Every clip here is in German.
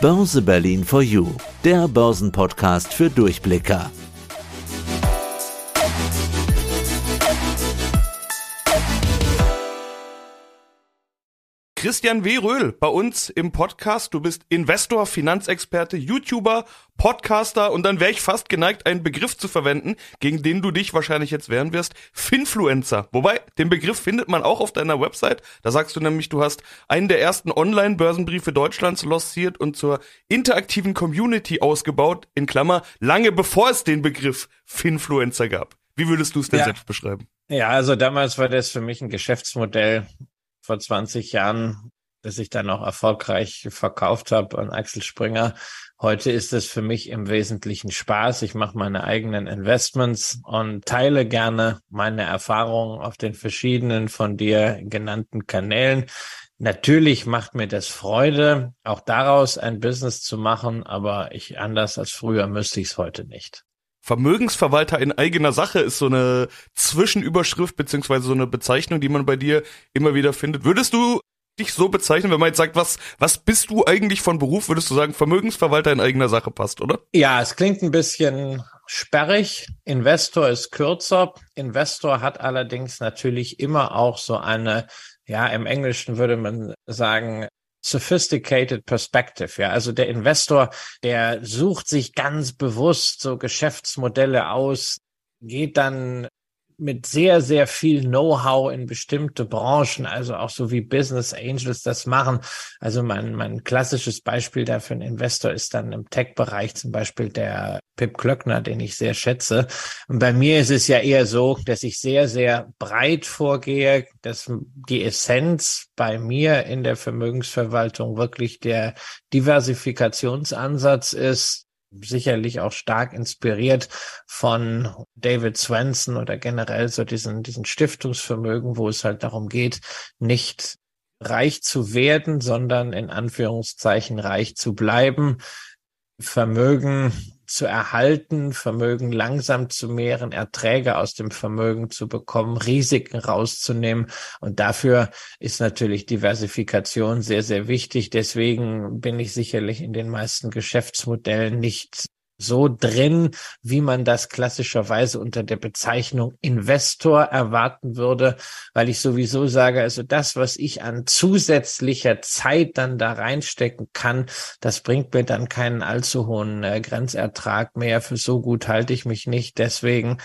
Börse Berlin for You, der Börsenpodcast für Durchblicker. Christian W. Röhl bei uns im Podcast. Du bist Investor, Finanzexperte, YouTuber, Podcaster und dann wäre ich fast geneigt, einen Begriff zu verwenden, gegen den du dich wahrscheinlich jetzt wehren wirst. Finfluencer. Wobei, den Begriff findet man auch auf deiner Website. Da sagst du nämlich, du hast einen der ersten Online-Börsenbriefe Deutschlands lanciert und zur interaktiven Community ausgebaut, in Klammer, lange bevor es den Begriff Finfluencer gab. Wie würdest du es denn ja. selbst beschreiben? Ja, also damals war das für mich ein Geschäftsmodell, vor 20 Jahren, das ich dann auch erfolgreich verkauft habe an Axel Springer. Heute ist es für mich im Wesentlichen Spaß. Ich mache meine eigenen Investments und teile gerne meine Erfahrungen auf den verschiedenen von dir genannten Kanälen. Natürlich macht mir das Freude, auch daraus ein Business zu machen, aber ich anders als früher müsste ich es heute nicht. Vermögensverwalter in eigener Sache ist so eine Zwischenüberschrift beziehungsweise so eine Bezeichnung, die man bei dir immer wieder findet. Würdest du dich so bezeichnen, wenn man jetzt sagt, was, was bist du eigentlich von Beruf, würdest du sagen, Vermögensverwalter in eigener Sache passt, oder? Ja, es klingt ein bisschen sperrig. Investor ist kürzer. Investor hat allerdings natürlich immer auch so eine, ja, im Englischen würde man sagen, sophisticated perspective. Ja, also der Investor, der sucht sich ganz bewusst so Geschäftsmodelle aus, geht dann mit sehr, sehr viel Know-how in bestimmte Branchen, also auch so wie Business Angels das machen. Also mein, mein klassisches Beispiel dafür ein Investor ist dann im Tech-Bereich zum Beispiel der Pip Klöckner, den ich sehr schätze. Und bei mir ist es ja eher so, dass ich sehr, sehr breit vorgehe, dass die Essenz bei mir in der Vermögensverwaltung wirklich der Diversifikationsansatz ist, sicherlich auch stark inspiriert von David Swenson oder generell so diesen, diesen Stiftungsvermögen, wo es halt darum geht, nicht reich zu werden, sondern in Anführungszeichen reich zu bleiben, Vermögen zu erhalten, Vermögen langsam zu mehren, Erträge aus dem Vermögen zu bekommen, Risiken rauszunehmen. Und dafür ist natürlich Diversifikation sehr, sehr wichtig. Deswegen bin ich sicherlich in den meisten Geschäftsmodellen nicht so drin, wie man das klassischerweise unter der Bezeichnung Investor erwarten würde, weil ich sowieso sage, also das, was ich an zusätzlicher Zeit dann da reinstecken kann, das bringt mir dann keinen allzu hohen äh, Grenzertrag mehr. Für so gut halte ich mich nicht. Deswegen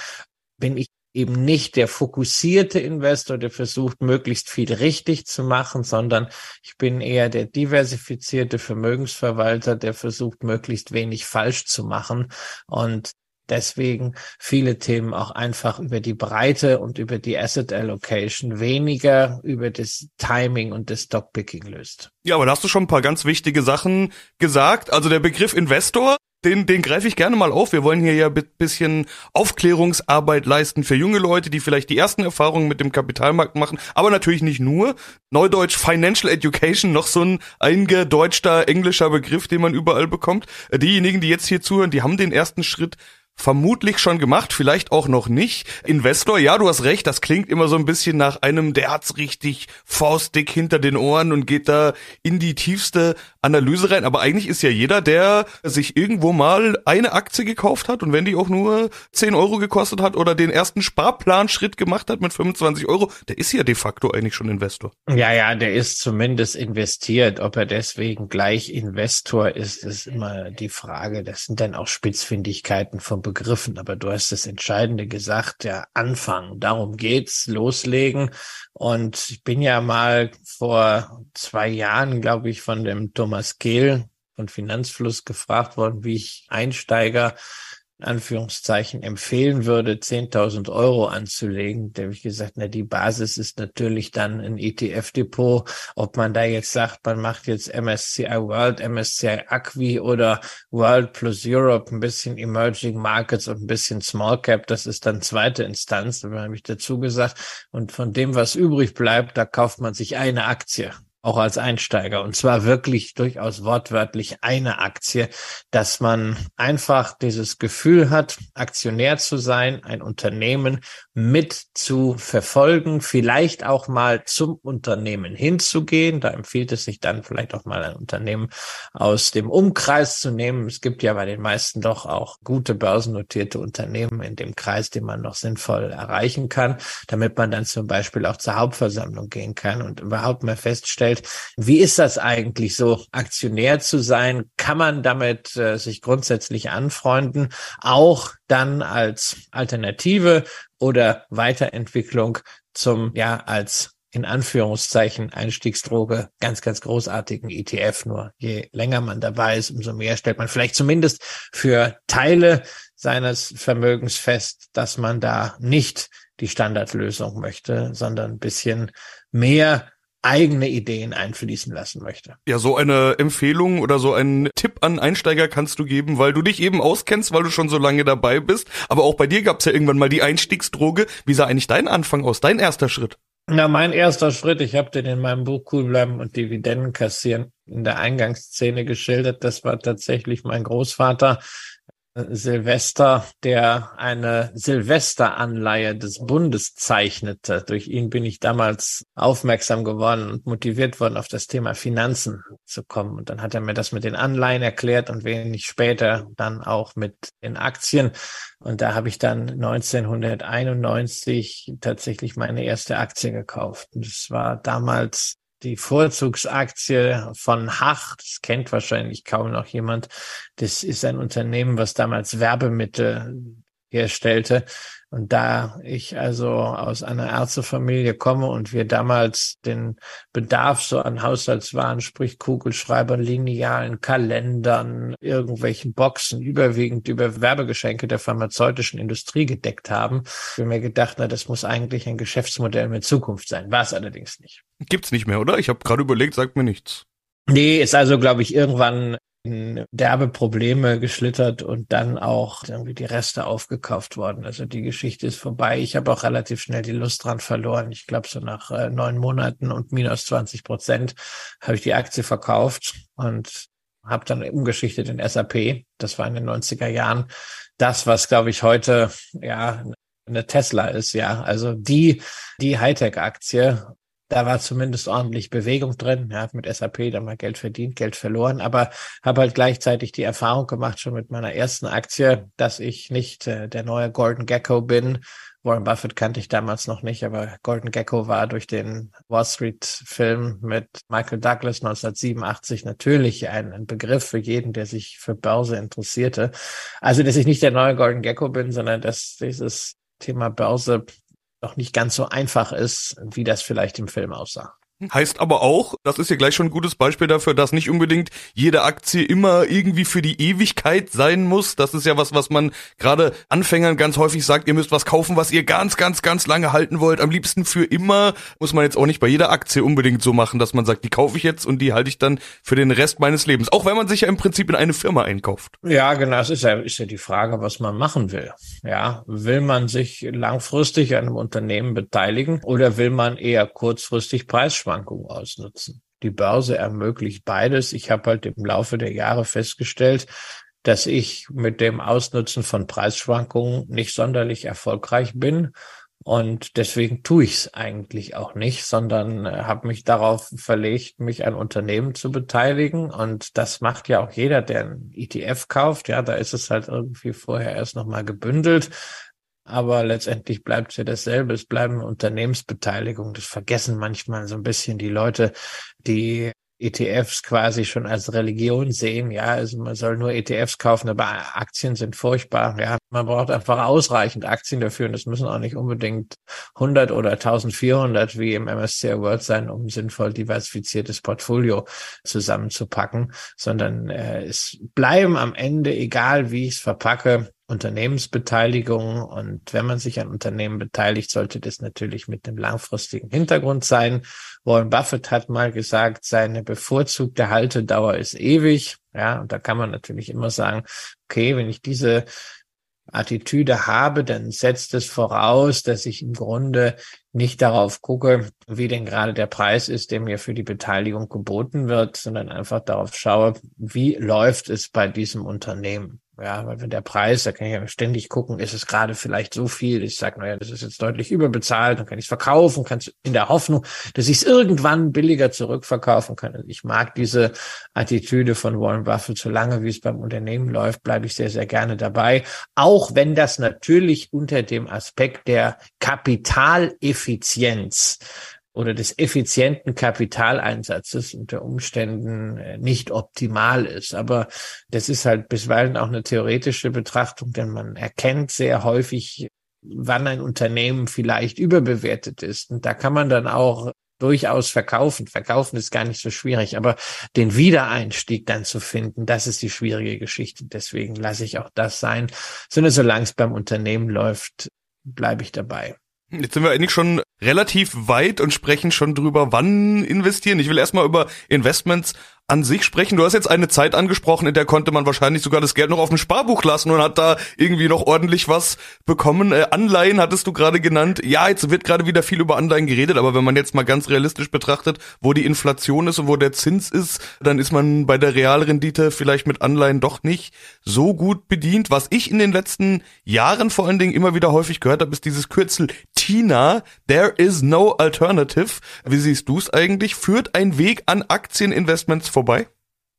bin ich eben nicht der fokussierte Investor, der versucht, möglichst viel richtig zu machen, sondern ich bin eher der diversifizierte Vermögensverwalter, der versucht, möglichst wenig falsch zu machen und deswegen viele Themen auch einfach über die Breite und über die Asset Allocation weniger über das Timing und das Stockpicking löst. Ja, aber da hast du schon ein paar ganz wichtige Sachen gesagt. Also der Begriff Investor den, den greife ich gerne mal auf. Wir wollen hier ja ein bisschen Aufklärungsarbeit leisten für junge Leute, die vielleicht die ersten Erfahrungen mit dem Kapitalmarkt machen, aber natürlich nicht nur. Neudeutsch Financial Education, noch so ein eingedeutschter englischer Begriff, den man überall bekommt. Äh, diejenigen, die jetzt hier zuhören, die haben den ersten Schritt vermutlich schon gemacht, vielleicht auch noch nicht. Investor, ja, du hast recht, das klingt immer so ein bisschen nach einem, der hat's richtig faustdick hinter den Ohren und geht da in die tiefste Analyse rein. Aber eigentlich ist ja jeder, der sich irgendwo mal eine Aktie gekauft hat und wenn die auch nur 10 Euro gekostet hat oder den ersten Sparplanschritt gemacht hat mit 25 Euro, der ist ja de facto eigentlich schon Investor. Ja, ja, der ist zumindest investiert. Ob er deswegen gleich Investor ist, ist immer die Frage. Das sind dann auch Spitzfindigkeiten vom begriffen, aber du hast das Entscheidende gesagt, der Anfang. Darum geht's, loslegen. Und ich bin ja mal vor zwei Jahren, glaube ich, von dem Thomas Kehl von Finanzfluss gefragt worden, wie ich Einsteiger Anführungszeichen empfehlen würde, 10.000 Euro anzulegen, da habe ich gesagt, na, die Basis ist natürlich dann ein ETF-Depot. Ob man da jetzt sagt, man macht jetzt MSCI World, MSCI Acqui oder World plus Europe, ein bisschen Emerging Markets und ein bisschen Small Cap, das ist dann zweite Instanz, da habe ich dazu gesagt. Und von dem, was übrig bleibt, da kauft man sich eine Aktie. Auch als Einsteiger. Und zwar wirklich durchaus wortwörtlich eine Aktie, dass man einfach dieses Gefühl hat, Aktionär zu sein, ein Unternehmen mit zu verfolgen, vielleicht auch mal zum Unternehmen hinzugehen. Da empfiehlt es sich dann vielleicht auch mal ein Unternehmen aus dem Umkreis zu nehmen. Es gibt ja bei den meisten doch auch gute börsennotierte Unternehmen in dem Kreis, den man noch sinnvoll erreichen kann, damit man dann zum Beispiel auch zur Hauptversammlung gehen kann und überhaupt mal feststellt, stellt. Wie ist das eigentlich so, Aktionär zu sein? Kann man damit äh, sich grundsätzlich anfreunden? Auch dann als Alternative oder Weiterentwicklung zum, ja, als in Anführungszeichen Einstiegsdroge ganz, ganz großartigen ETF. Nur je länger man dabei ist, umso mehr stellt man vielleicht zumindest für Teile seines Vermögens fest, dass man da nicht die Standardlösung möchte, sondern ein bisschen mehr eigene Ideen einfließen lassen möchte. Ja, so eine Empfehlung oder so einen Tipp an Einsteiger kannst du geben, weil du dich eben auskennst, weil du schon so lange dabei bist. Aber auch bei dir gab es ja irgendwann mal die Einstiegsdroge. Wie sah eigentlich dein Anfang aus, dein erster Schritt? Na, mein erster Schritt, ich habe den in meinem Buch Cool bleiben und Dividenden kassieren in der Eingangsszene geschildert. Das war tatsächlich mein Großvater, Silvester, der eine Silvesteranleihe des Bundes zeichnete. Durch ihn bin ich damals aufmerksam geworden und motiviert worden, auf das Thema Finanzen zu kommen. Und dann hat er mir das mit den Anleihen erklärt und wenig später dann auch mit den Aktien. Und da habe ich dann 1991 tatsächlich meine erste Aktie gekauft. Und es war damals die Vorzugsaktie von Hach, das kennt wahrscheinlich kaum noch jemand. Das ist ein Unternehmen, was damals Werbemittel herstellte. Und da ich also aus einer Ärztefamilie komme und wir damals den Bedarf so an Haushaltswaren, sprich Kugelschreibern, Linealen, Kalendern, irgendwelchen Boxen überwiegend über Werbegeschenke der pharmazeutischen Industrie gedeckt haben, habe mir gedacht, na, das muss eigentlich ein Geschäftsmodell mit Zukunft sein. War es allerdings nicht. Gibt's nicht mehr, oder? Ich habe gerade überlegt, sagt mir nichts. Nee, ist also, glaube ich, irgendwann in derbe Probleme geschlittert und dann auch irgendwie die Reste aufgekauft worden. Also die Geschichte ist vorbei. Ich habe auch relativ schnell die Lust dran verloren. Ich glaube, so nach äh, neun Monaten und minus 20 Prozent habe ich die Aktie verkauft und habe dann umgeschichtet in SAP. Das war in den 90er Jahren. Das, was, glaube ich, heute ja eine Tesla ist, ja. Also die, die Hightech-Aktie da war zumindest ordentlich Bewegung drin. Ja, mit SAP da mal Geld verdient, Geld verloren, aber habe halt gleichzeitig die Erfahrung gemacht, schon mit meiner ersten Aktie, dass ich nicht äh, der neue Gordon Gecko bin. Warren Buffett kannte ich damals noch nicht, aber Gordon Gecko war durch den Wall Street Film mit Michael Douglas 1987 natürlich ein, ein Begriff für jeden, der sich für Börse interessierte. Also, dass ich nicht der neue Gordon Gecko bin, sondern dass dieses Thema Börse noch nicht ganz so einfach ist, wie das vielleicht im Film aussah. Heißt aber auch, das ist ja gleich schon ein gutes Beispiel dafür, dass nicht unbedingt jede Aktie immer irgendwie für die Ewigkeit sein muss. Das ist ja was, was man gerade Anfängern ganz häufig sagt, ihr müsst was kaufen, was ihr ganz, ganz, ganz lange halten wollt. Am liebsten für immer. Muss man jetzt auch nicht bei jeder Aktie unbedingt so machen, dass man sagt, die kaufe ich jetzt und die halte ich dann für den Rest meines Lebens. Auch wenn man sich ja im Prinzip in eine Firma einkauft. Ja, genau. Es ist ja, ist ja die Frage, was man machen will. Ja, will man sich langfristig an einem Unternehmen beteiligen oder will man eher kurzfristig Preis Preisschwankungen ausnutzen. Die Börse ermöglicht beides. Ich habe halt im Laufe der Jahre festgestellt, dass ich mit dem Ausnutzen von Preisschwankungen nicht sonderlich erfolgreich bin. Und deswegen tue ich es eigentlich auch nicht, sondern äh, habe mich darauf verlegt, mich an Unternehmen zu beteiligen. Und das macht ja auch jeder, der ein ETF kauft. Ja, da ist es halt irgendwie vorher erst nochmal gebündelt. Aber letztendlich bleibt es ja dasselbe. Es bleiben Unternehmensbeteiligungen. Das vergessen manchmal so ein bisschen die Leute, die ETFs quasi schon als Religion sehen. Ja, also man soll nur ETFs kaufen, aber Aktien sind furchtbar. Ja, man braucht einfach ausreichend Aktien dafür und es müssen auch nicht unbedingt 100 oder 1400 wie im MSCI World sein, um sinnvoll diversifiziertes Portfolio zusammenzupacken, sondern äh, es bleiben am Ende, egal wie ich es verpacke, Unternehmensbeteiligung. Und wenn man sich an Unternehmen beteiligt, sollte das natürlich mit einem langfristigen Hintergrund sein. Warren Buffett hat mal gesagt, seine bevorzugte Haltedauer ist ewig. Ja, und da kann man natürlich immer sagen, okay, wenn ich diese Attitüde habe, dann setzt es voraus, dass ich im Grunde nicht darauf gucke, wie denn gerade der Preis ist, der mir für die Beteiligung geboten wird, sondern einfach darauf schaue, wie läuft es bei diesem Unternehmen. Ja, weil wenn der Preis, da kann ich ja ständig gucken, ist es gerade vielleicht so viel, ich sage, naja, das ist jetzt deutlich überbezahlt, dann kann ich es verkaufen, kann es in der Hoffnung, dass ich es irgendwann billiger zurückverkaufen kann. Also ich mag diese Attitüde von Warren Buffett, solange wie es beim Unternehmen läuft, bleibe ich sehr, sehr gerne dabei. Auch wenn das natürlich unter dem Aspekt der Kapitaleffizienz oder des effizienten Kapitaleinsatzes unter Umständen äh, nicht optimal ist. Aber das ist halt bisweilen auch eine theoretische Betrachtung, denn man erkennt sehr häufig, wann ein Unternehmen vielleicht überbewertet ist. Und da kann man dann auch durchaus verkaufen. Verkaufen ist gar nicht so schwierig, aber den Wiedereinstieg dann zu finden, das ist die schwierige Geschichte. Deswegen lasse ich auch das sein. Sondern solange es beim Unternehmen läuft, bleibe ich dabei. Jetzt sind wir eigentlich schon relativ weit und sprechen schon drüber, wann investieren. Ich will erstmal über Investments an sich sprechen. Du hast jetzt eine Zeit angesprochen, in der konnte man wahrscheinlich sogar das Geld noch auf dem Sparbuch lassen und hat da irgendwie noch ordentlich was bekommen. Äh, Anleihen hattest du gerade genannt. Ja, jetzt wird gerade wieder viel über Anleihen geredet, aber wenn man jetzt mal ganz realistisch betrachtet, wo die Inflation ist und wo der Zins ist, dann ist man bei der Realrendite vielleicht mit Anleihen doch nicht so gut bedient. Was ich in den letzten Jahren vor allen Dingen immer wieder häufig gehört habe, ist dieses Kürzel TINA, There is no alternative. Wie siehst du es eigentlich? Führt ein Weg an Aktieninvestments vorbei?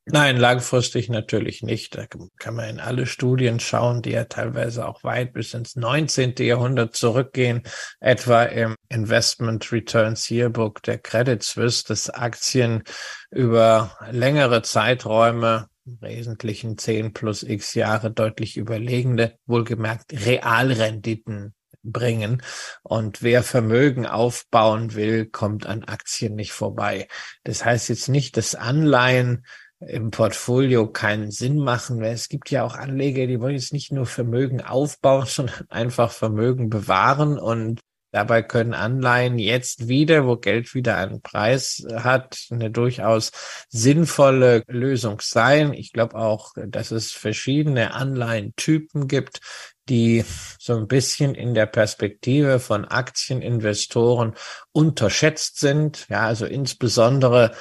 Nein, langfristig natürlich nicht. Da kann man in alle Studien schauen, die ja teilweise auch weit bis ins 19. Jahrhundert zurückgehen, etwa im Investment Returns Yearbook der Credit Suisse, dass Aktien über längere Zeiträume im Wesentlichen 10 plus x Jahre deutlich überlegende, wohlgemerkt Realrenditen bringen. Und wer Vermögen aufbauen will, kommt an Aktien nicht vorbei. Das heißt jetzt nicht, dass Anleihen im Portfolio keinen Sinn machen, weil es gibt ja auch Anleger, die wollen jetzt nicht nur Vermögen aufbauen, sondern einfach Vermögen bewahren und Dabei können Anleihen jetzt wieder, wo Geld wieder einen Preis hat, eine durchaus sinnvolle Lösung sein. Ich glaube auch, dass es verschiedene Anleihentypen gibt, die so ein bisschen in der Perspektive von Aktieninvestoren unterschätzt sind. Ja, also insbesondere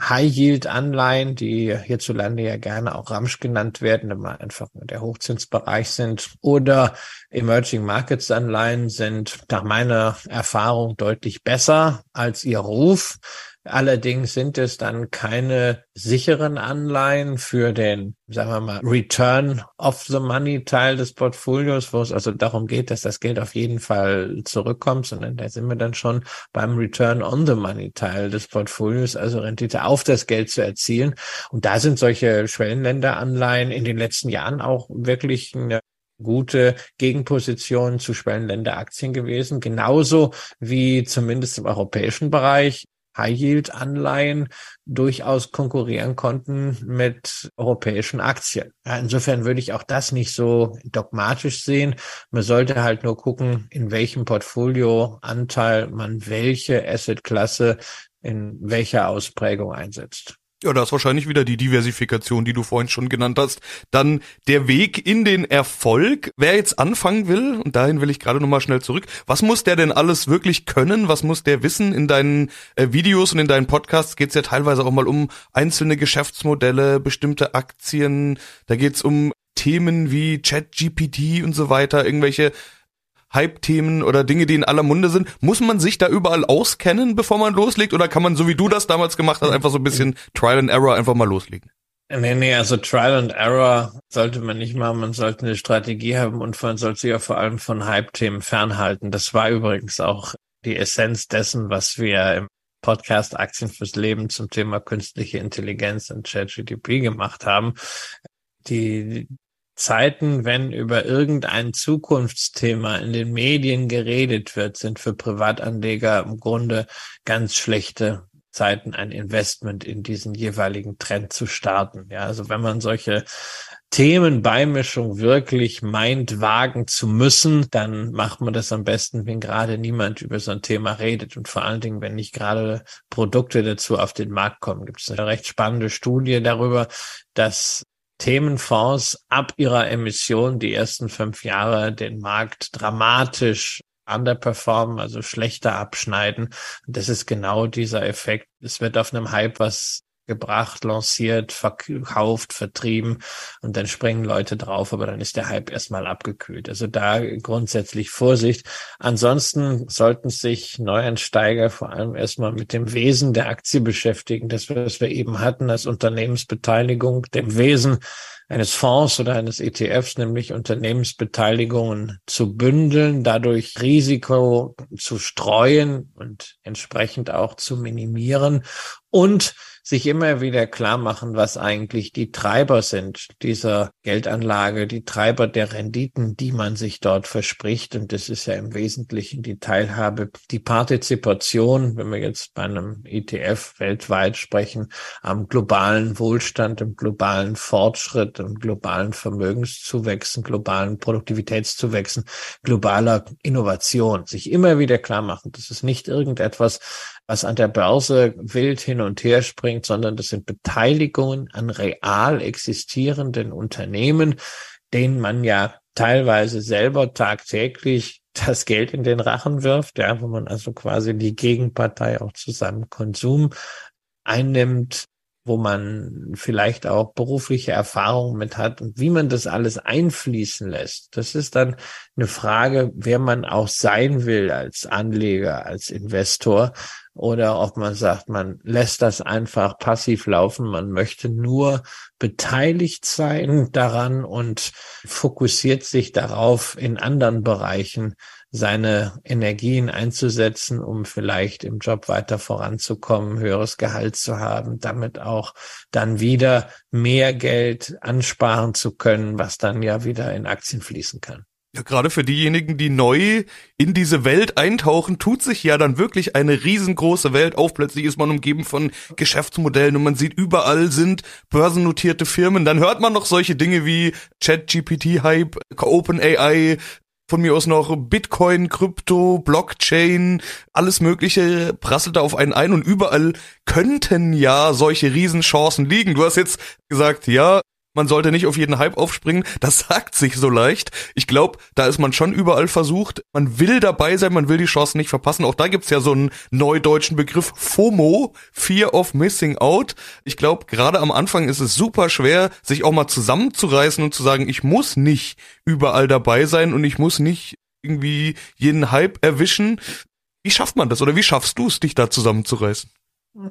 High-Yield-Anleihen, die hierzulande ja gerne auch Ramsch genannt werden, immer einfach der Hochzinsbereich sind, oder Emerging Markets Anleihen sind nach meiner Erfahrung deutlich besser als ihr Ruf. Allerdings sind es dann keine sicheren Anleihen für den, sagen wir mal, Return of the Money Teil des Portfolios, wo es also darum geht, dass das Geld auf jeden Fall zurückkommt, sondern da sind wir dann schon beim Return on the Money Teil des Portfolios, also Rendite auf das Geld zu erzielen. Und da sind solche Schwellenländeranleihen in den letzten Jahren auch wirklich eine gute Gegenposition zu Schwellenländeraktien gewesen, genauso wie zumindest im europäischen Bereich High-Yield-Anleihen durchaus konkurrieren konnten mit europäischen Aktien. Insofern würde ich auch das nicht so dogmatisch sehen. Man sollte halt nur gucken, in welchem Portfolioanteil man welche Assetklasse in welcher Ausprägung einsetzt. Ja, da ist wahrscheinlich wieder die Diversifikation, die du vorhin schon genannt hast. Dann der Weg in den Erfolg. Wer jetzt anfangen will, und dahin will ich gerade nochmal schnell zurück, was muss der denn alles wirklich können? Was muss der wissen? In deinen äh, Videos und in deinen Podcasts geht es ja teilweise auch mal um einzelne Geschäftsmodelle, bestimmte Aktien. Da geht es um Themen wie ChatGPT und so weiter, irgendwelche Hype-Themen oder Dinge, die in aller Munde sind. Muss man sich da überall auskennen, bevor man loslegt? Oder kann man, so wie du das damals gemacht hast, einfach so ein bisschen Trial and Error einfach mal loslegen? Nee, nee, also Trial and Error sollte man nicht machen. Man sollte eine Strategie haben und man sollte sich ja vor allem von Hype-Themen fernhalten. Das war übrigens auch die Essenz dessen, was wir im Podcast Aktien fürs Leben zum Thema künstliche Intelligenz und ChatGPT gemacht haben. Die, Zeiten, wenn über irgendein Zukunftsthema in den Medien geredet wird, sind für Privatanleger im Grunde ganz schlechte Zeiten, ein Investment in diesen jeweiligen Trend zu starten. Ja, also wenn man solche Themenbeimischung wirklich meint, wagen zu müssen, dann macht man das am besten, wenn gerade niemand über so ein Thema redet und vor allen Dingen, wenn nicht gerade Produkte dazu auf den Markt kommen. Gibt es eine recht spannende Studie darüber, dass Themenfonds ab ihrer Emission die ersten fünf Jahre den Markt dramatisch underperformen, also schlechter abschneiden. Und das ist genau dieser Effekt. Es wird auf einem Hype was gebracht, lanciert, verkauft, vertrieben und dann springen Leute drauf, aber dann ist der Hype erstmal abgekühlt. Also da grundsätzlich Vorsicht. Ansonsten sollten sich Neueinsteiger vor allem erstmal mit dem Wesen der Aktie beschäftigen, das was wir eben hatten als Unternehmensbeteiligung, dem Wesen eines Fonds oder eines ETFs, nämlich Unternehmensbeteiligungen zu bündeln, dadurch Risiko zu streuen und entsprechend auch zu minimieren und sich immer wieder klar machen, was eigentlich die Treiber sind dieser Geldanlage, die Treiber der Renditen, die man sich dort verspricht. Und das ist ja im Wesentlichen die Teilhabe, die Partizipation, wenn wir jetzt bei einem ETF weltweit sprechen, am globalen Wohlstand, im globalen Fortschritt, im globalen Vermögenszuwächsen, globalen Produktivitätszuwächsen, globaler Innovation. Sich immer wieder klar machen, das ist nicht irgendetwas, was an der Börse wild hin und her springt, sondern das sind Beteiligungen an real existierenden Unternehmen, denen man ja teilweise selber tagtäglich das Geld in den Rachen wirft, ja, wo man also quasi die Gegenpartei auch zu seinem Konsum einnimmt, wo man vielleicht auch berufliche Erfahrungen mit hat und wie man das alles einfließen lässt. Das ist dann eine Frage, wer man auch sein will als Anleger, als Investor oder ob man sagt, man lässt das einfach passiv laufen, man möchte nur beteiligt sein daran und fokussiert sich darauf, in anderen Bereichen seine Energien einzusetzen, um vielleicht im Job weiter voranzukommen, höheres Gehalt zu haben, damit auch dann wieder mehr Geld ansparen zu können, was dann ja wieder in Aktien fließen kann. Ja, gerade für diejenigen, die neu in diese Welt eintauchen, tut sich ja dann wirklich eine riesengroße Welt auf. Plötzlich ist man umgeben von Geschäftsmodellen und man sieht überall sind börsennotierte Firmen. Dann hört man noch solche Dinge wie Chat-GPT-Hype, OpenAI, von mir aus noch Bitcoin, Krypto, Blockchain, alles Mögliche prasselt da auf einen ein und überall könnten ja solche Riesenchancen liegen. Du hast jetzt gesagt, ja, man sollte nicht auf jeden Hype aufspringen. Das sagt sich so leicht. Ich glaube, da ist man schon überall versucht. Man will dabei sein, man will die Chancen nicht verpassen. Auch da gibt's ja so einen neudeutschen Begriff FOMO, Fear of Missing Out. Ich glaube, gerade am Anfang ist es super schwer, sich auch mal zusammenzureißen und zu sagen, ich muss nicht überall dabei sein und ich muss nicht irgendwie jeden Hype erwischen. Wie schafft man das oder wie schaffst du es, dich da zusammenzureißen?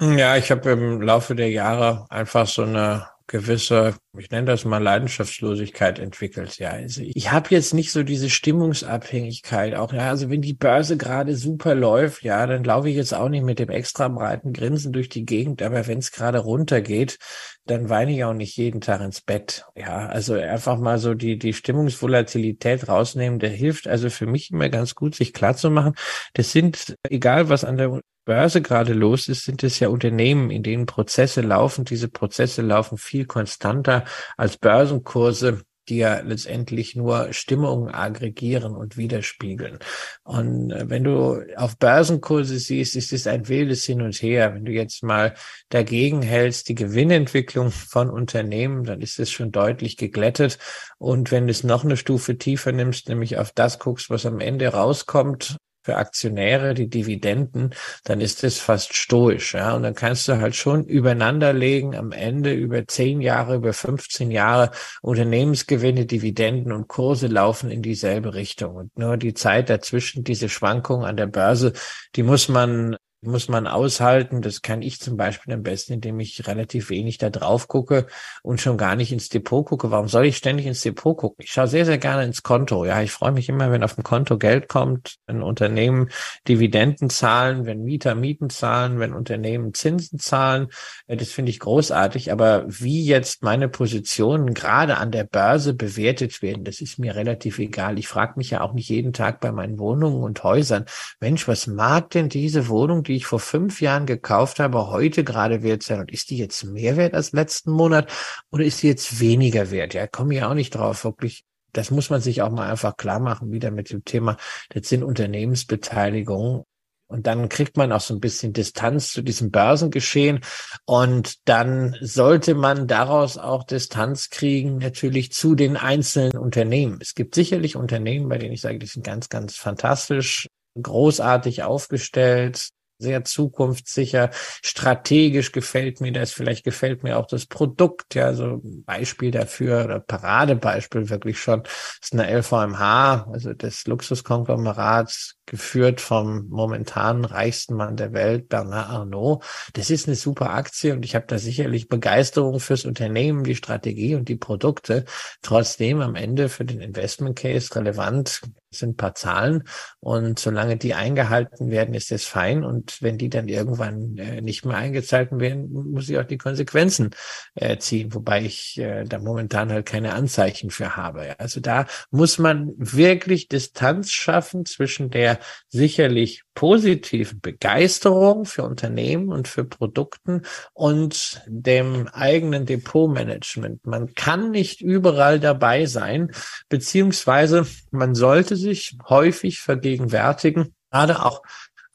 Ja, ich habe im Laufe der Jahre einfach so eine gewisse, ich nenne das mal Leidenschaftslosigkeit entwickelt. Ja, also ich habe jetzt nicht so diese Stimmungsabhängigkeit. Auch ja, also wenn die Börse gerade super läuft, ja, dann laufe ich jetzt auch nicht mit dem extra breiten Grinsen durch die Gegend. Aber wenn es gerade runtergeht, dann weine ich auch nicht jeden Tag ins Bett. Ja, also einfach mal so die die Stimmungsvolatilität rausnehmen. Der hilft also für mich immer ganz gut, sich klar zu machen. Das sind egal was an der Börse gerade los ist, sind es ja Unternehmen, in denen Prozesse laufen. Diese Prozesse laufen viel konstanter als Börsenkurse die ja letztendlich nur Stimmungen aggregieren und widerspiegeln. Und äh, wenn du auf Börsenkurse siehst, ist es ein wildes Hin und Her. Wenn du jetzt mal dagegen hältst, die Gewinnentwicklung von Unternehmen, dann ist es schon deutlich geglättet. Und wenn du es noch eine Stufe tiefer nimmst, nämlich auf das guckst, was am Ende rauskommt, für Aktionäre, die Dividenden, dann ist das fast stoisch. Ja? Und dann kannst du halt schon übereinander legen, am Ende über zehn Jahre, über 15 Jahre Unternehmensgewinne, Dividenden und Kurse laufen in dieselbe Richtung. Und nur die Zeit dazwischen, diese Schwankungen an der Börse, die muss man muss man aushalten. Das kann ich zum Beispiel am besten, indem ich relativ wenig da drauf gucke und schon gar nicht ins Depot gucke. Warum soll ich ständig ins Depot gucken? Ich schaue sehr, sehr gerne ins Konto. Ja, ich freue mich immer, wenn auf dem Konto Geld kommt, wenn Unternehmen Dividenden zahlen, wenn Mieter Mieten zahlen, wenn Unternehmen Zinsen zahlen. Das finde ich großartig. Aber wie jetzt meine Positionen gerade an der Börse bewertet werden, das ist mir relativ egal. Ich frage mich ja auch nicht jeden Tag bei meinen Wohnungen und Häusern, Mensch, was mag denn diese Wohnung, die ich vor fünf Jahren gekauft habe, heute gerade wert sein? Und ist die jetzt mehr wert als letzten Monat oder ist die jetzt weniger wert? Ja, komme ich auch nicht drauf, wirklich. Das muss man sich auch mal einfach klar machen, wieder mit dem Thema, das sind Unternehmensbeteiligungen. Und dann kriegt man auch so ein bisschen Distanz zu diesem Börsengeschehen. Und dann sollte man daraus auch Distanz kriegen, natürlich zu den einzelnen Unternehmen. Es gibt sicherlich Unternehmen, bei denen ich sage, die sind ganz, ganz fantastisch, großartig aufgestellt, sehr zukunftssicher, strategisch gefällt mir das, vielleicht gefällt mir auch das Produkt, ja, so ein Beispiel dafür oder Paradebeispiel wirklich schon, ist eine LVMH, also das Luxuskonglomerat geführt vom momentan reichsten Mann der Welt, Bernard Arnault. Das ist eine super Aktie und ich habe da sicherlich Begeisterung fürs Unternehmen, die Strategie und die Produkte. Trotzdem am Ende für den Investment Case relevant sind ein paar Zahlen. Und solange die eingehalten werden, ist das fein. Und wenn die dann irgendwann äh, nicht mehr eingezahlt werden, muss ich auch die Konsequenzen äh, ziehen, wobei ich äh, da momentan halt keine Anzeichen für habe. Also da muss man wirklich Distanz schaffen zwischen der sicherlich positiven Begeisterung für Unternehmen und für Produkten und dem eigenen Depotmanagement. Man kann nicht überall dabei sein, beziehungsweise man sollte sich häufig vergegenwärtigen, gerade auch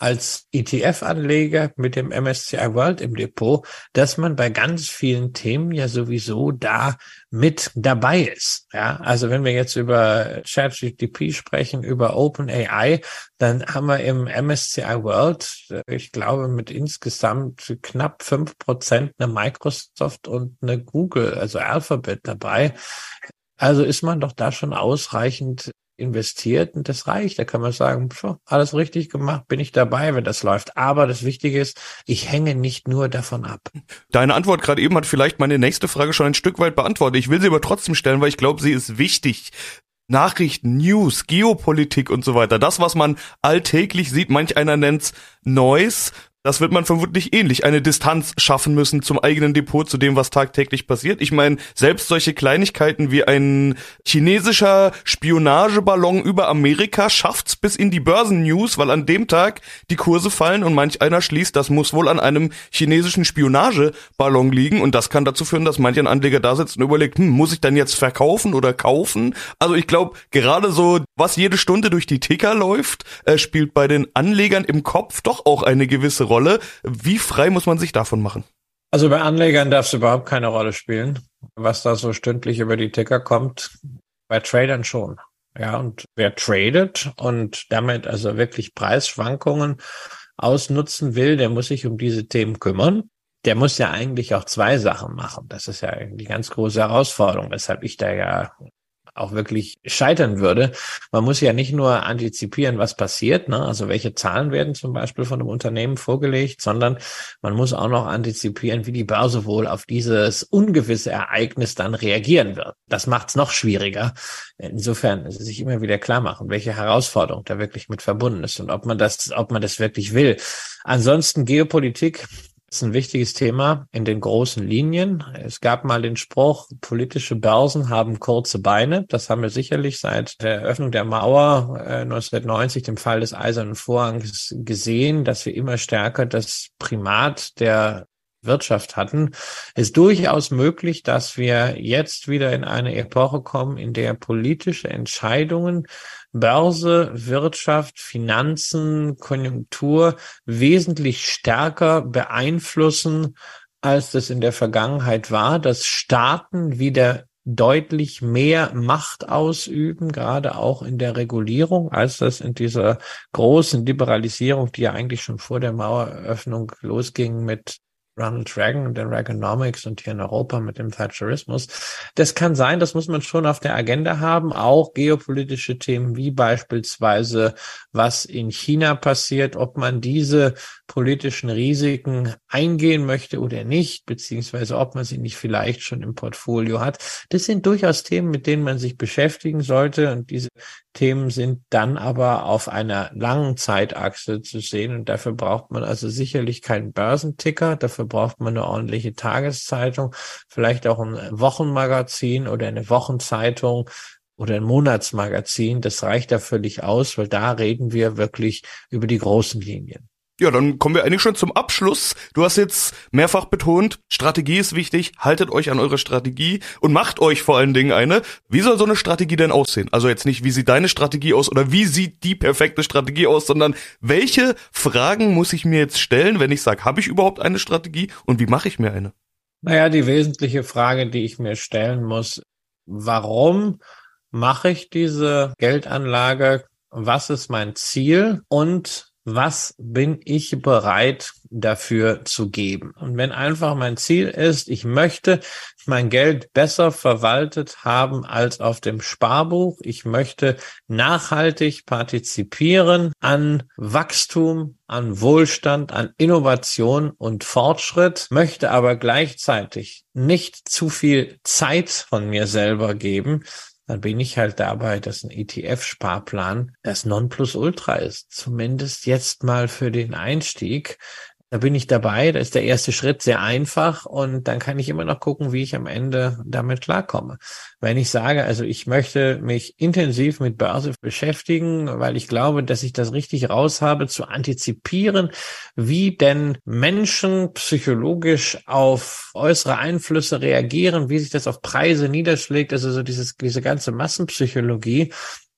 als ETF-Anleger mit dem MSCI World im Depot, dass man bei ganz vielen Themen ja sowieso da mit dabei ist. Ja, also wenn wir jetzt über ChatGPT sprechen, über OpenAI, dann haben wir im MSCI World, ich glaube, mit insgesamt knapp fünf Prozent eine Microsoft und eine Google, also Alphabet dabei. Also ist man doch da schon ausreichend investiert und das reicht. Da kann man sagen, alles richtig gemacht, bin ich dabei, wenn das läuft. Aber das Wichtige ist, ich hänge nicht nur davon ab. Deine Antwort gerade eben hat vielleicht meine nächste Frage schon ein Stück weit beantwortet. Ich will sie aber trotzdem stellen, weil ich glaube, sie ist wichtig. Nachrichten, News, Geopolitik und so weiter. Das, was man alltäglich sieht, manch einer nennt's Noise, das wird man vermutlich ähnlich eine Distanz schaffen müssen zum eigenen Depot, zu dem, was tagtäglich passiert. Ich meine, selbst solche Kleinigkeiten wie ein chinesischer Spionageballon über Amerika schafft's bis in die Börsennews, weil an dem Tag die Kurse fallen und manch einer schließt, das muss wohl an einem chinesischen Spionageballon liegen und das kann dazu führen, dass manch ein Anleger da sitzt und überlegt, hm, muss ich dann jetzt verkaufen oder kaufen? Also ich glaube, gerade so, was jede Stunde durch die Ticker läuft, äh, spielt bei den Anlegern im Kopf doch auch eine gewisse Rolle. Wie frei muss man sich davon machen? Also bei Anlegern darf es überhaupt keine Rolle spielen, was da so stündlich über die Ticker kommt. Bei Tradern schon. Ja, und wer tradet und damit also wirklich Preisschwankungen ausnutzen will, der muss sich um diese Themen kümmern. Der muss ja eigentlich auch zwei Sachen machen. Das ist ja die ganz große Herausforderung, weshalb ich da ja auch wirklich scheitern würde. Man muss ja nicht nur antizipieren, was passiert, ne? also welche Zahlen werden zum Beispiel von einem Unternehmen vorgelegt, sondern man muss auch noch antizipieren, wie die Börse wohl auf dieses ungewisse Ereignis dann reagieren wird. Das macht es noch schwieriger. Insofern sich immer wieder klar machen, welche Herausforderung da wirklich mit verbunden ist und ob man das, ob man das wirklich will. Ansonsten Geopolitik ist ein wichtiges Thema in den großen Linien. Es gab mal den Spruch, politische Börsen haben kurze Beine. Das haben wir sicherlich seit der Eröffnung der Mauer äh, 1990, dem Fall des Eisernen Vorhangs, gesehen, dass wir immer stärker das Primat der Wirtschaft hatten, ist durchaus möglich, dass wir jetzt wieder in eine Epoche kommen, in der politische Entscheidungen Börse, Wirtschaft, Finanzen, Konjunktur wesentlich stärker beeinflussen, als das in der Vergangenheit war, dass Staaten wieder deutlich mehr Macht ausüben, gerade auch in der Regulierung, als das in dieser großen Liberalisierung, die ja eigentlich schon vor der Maueröffnung losging mit Ronald Reagan und der Reaganomics und hier in Europa mit dem Thatcherismus. Das kann sein, das muss man schon auf der Agenda haben, auch geopolitische Themen wie beispielsweise, was in China passiert, ob man diese politischen Risiken eingehen möchte oder nicht, beziehungsweise ob man sie nicht vielleicht schon im Portfolio hat. Das sind durchaus Themen, mit denen man sich beschäftigen sollte und diese Themen sind dann aber auf einer langen Zeitachse zu sehen und dafür braucht man also sicherlich keinen Börsenticker, dafür braucht man eine ordentliche Tageszeitung, vielleicht auch ein Wochenmagazin oder eine Wochenzeitung oder ein Monatsmagazin. Das reicht da völlig aus, weil da reden wir wirklich über die großen Linien. Ja, dann kommen wir eigentlich schon zum Abschluss. Du hast jetzt mehrfach betont, Strategie ist wichtig, haltet euch an eure Strategie und macht euch vor allen Dingen eine. Wie soll so eine Strategie denn aussehen? Also jetzt nicht, wie sieht deine Strategie aus oder wie sieht die perfekte Strategie aus, sondern welche Fragen muss ich mir jetzt stellen, wenn ich sage, habe ich überhaupt eine Strategie und wie mache ich mir eine? Naja, die wesentliche Frage, die ich mir stellen muss, warum mache ich diese Geldanlage? Was ist mein Ziel? Und was bin ich bereit dafür zu geben? Und wenn einfach mein Ziel ist, ich möchte mein Geld besser verwaltet haben als auf dem Sparbuch, ich möchte nachhaltig partizipieren an Wachstum, an Wohlstand, an Innovation und Fortschritt, möchte aber gleichzeitig nicht zu viel Zeit von mir selber geben, dann bin ich halt dabei, dass ein ETF-Sparplan das Nonplusultra ist. Zumindest jetzt mal für den Einstieg. Da bin ich dabei, da ist der erste Schritt sehr einfach und dann kann ich immer noch gucken, wie ich am Ende damit klarkomme. Wenn ich sage, also ich möchte mich intensiv mit Börse beschäftigen, weil ich glaube, dass ich das richtig raus habe, zu antizipieren, wie denn Menschen psychologisch auf äußere Einflüsse reagieren, wie sich das auf Preise niederschlägt, also so dieses, diese ganze Massenpsychologie,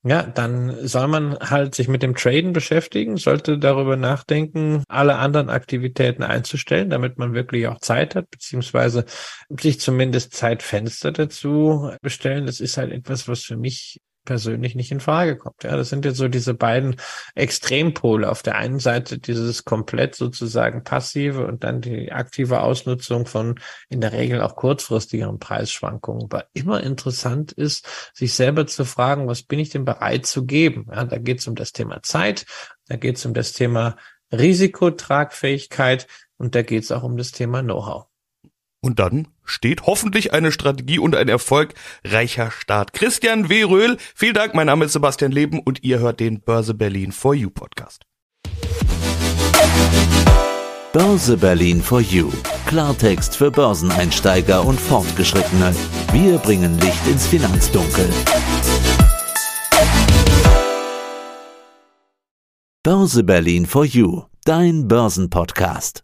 ja, dann soll man halt sich mit dem Traden beschäftigen, sollte darüber nachdenken, alle anderen Aktivitäten einzustellen, damit man wirklich auch Zeit hat, beziehungsweise sich zumindest Zeitfenster dazu bestellen. Das ist halt etwas, was für mich persönlich nicht in Frage kommt. Ja, das sind jetzt so diese beiden Extrempole. Auf der einen Seite dieses komplett sozusagen passive und dann die aktive Ausnutzung von in der Regel auch kurzfristigeren Preisschwankungen. Aber immer interessant ist, sich selber zu fragen, was bin ich denn bereit zu geben? Ja, da geht es um das Thema Zeit, da geht es um das Thema Risikotragfähigkeit und da geht es auch um das Thema Know-how. Und dann steht hoffentlich eine Strategie und ein erfolgreicher Start. Christian W. Röhl, vielen Dank. Mein Name ist Sebastian Leben und ihr hört den Börse Berlin for You Podcast. Börse Berlin for You. Klartext für Börseneinsteiger und Fortgeschrittene. Wir bringen Licht ins Finanzdunkel. Börse Berlin for You. Dein Börsenpodcast.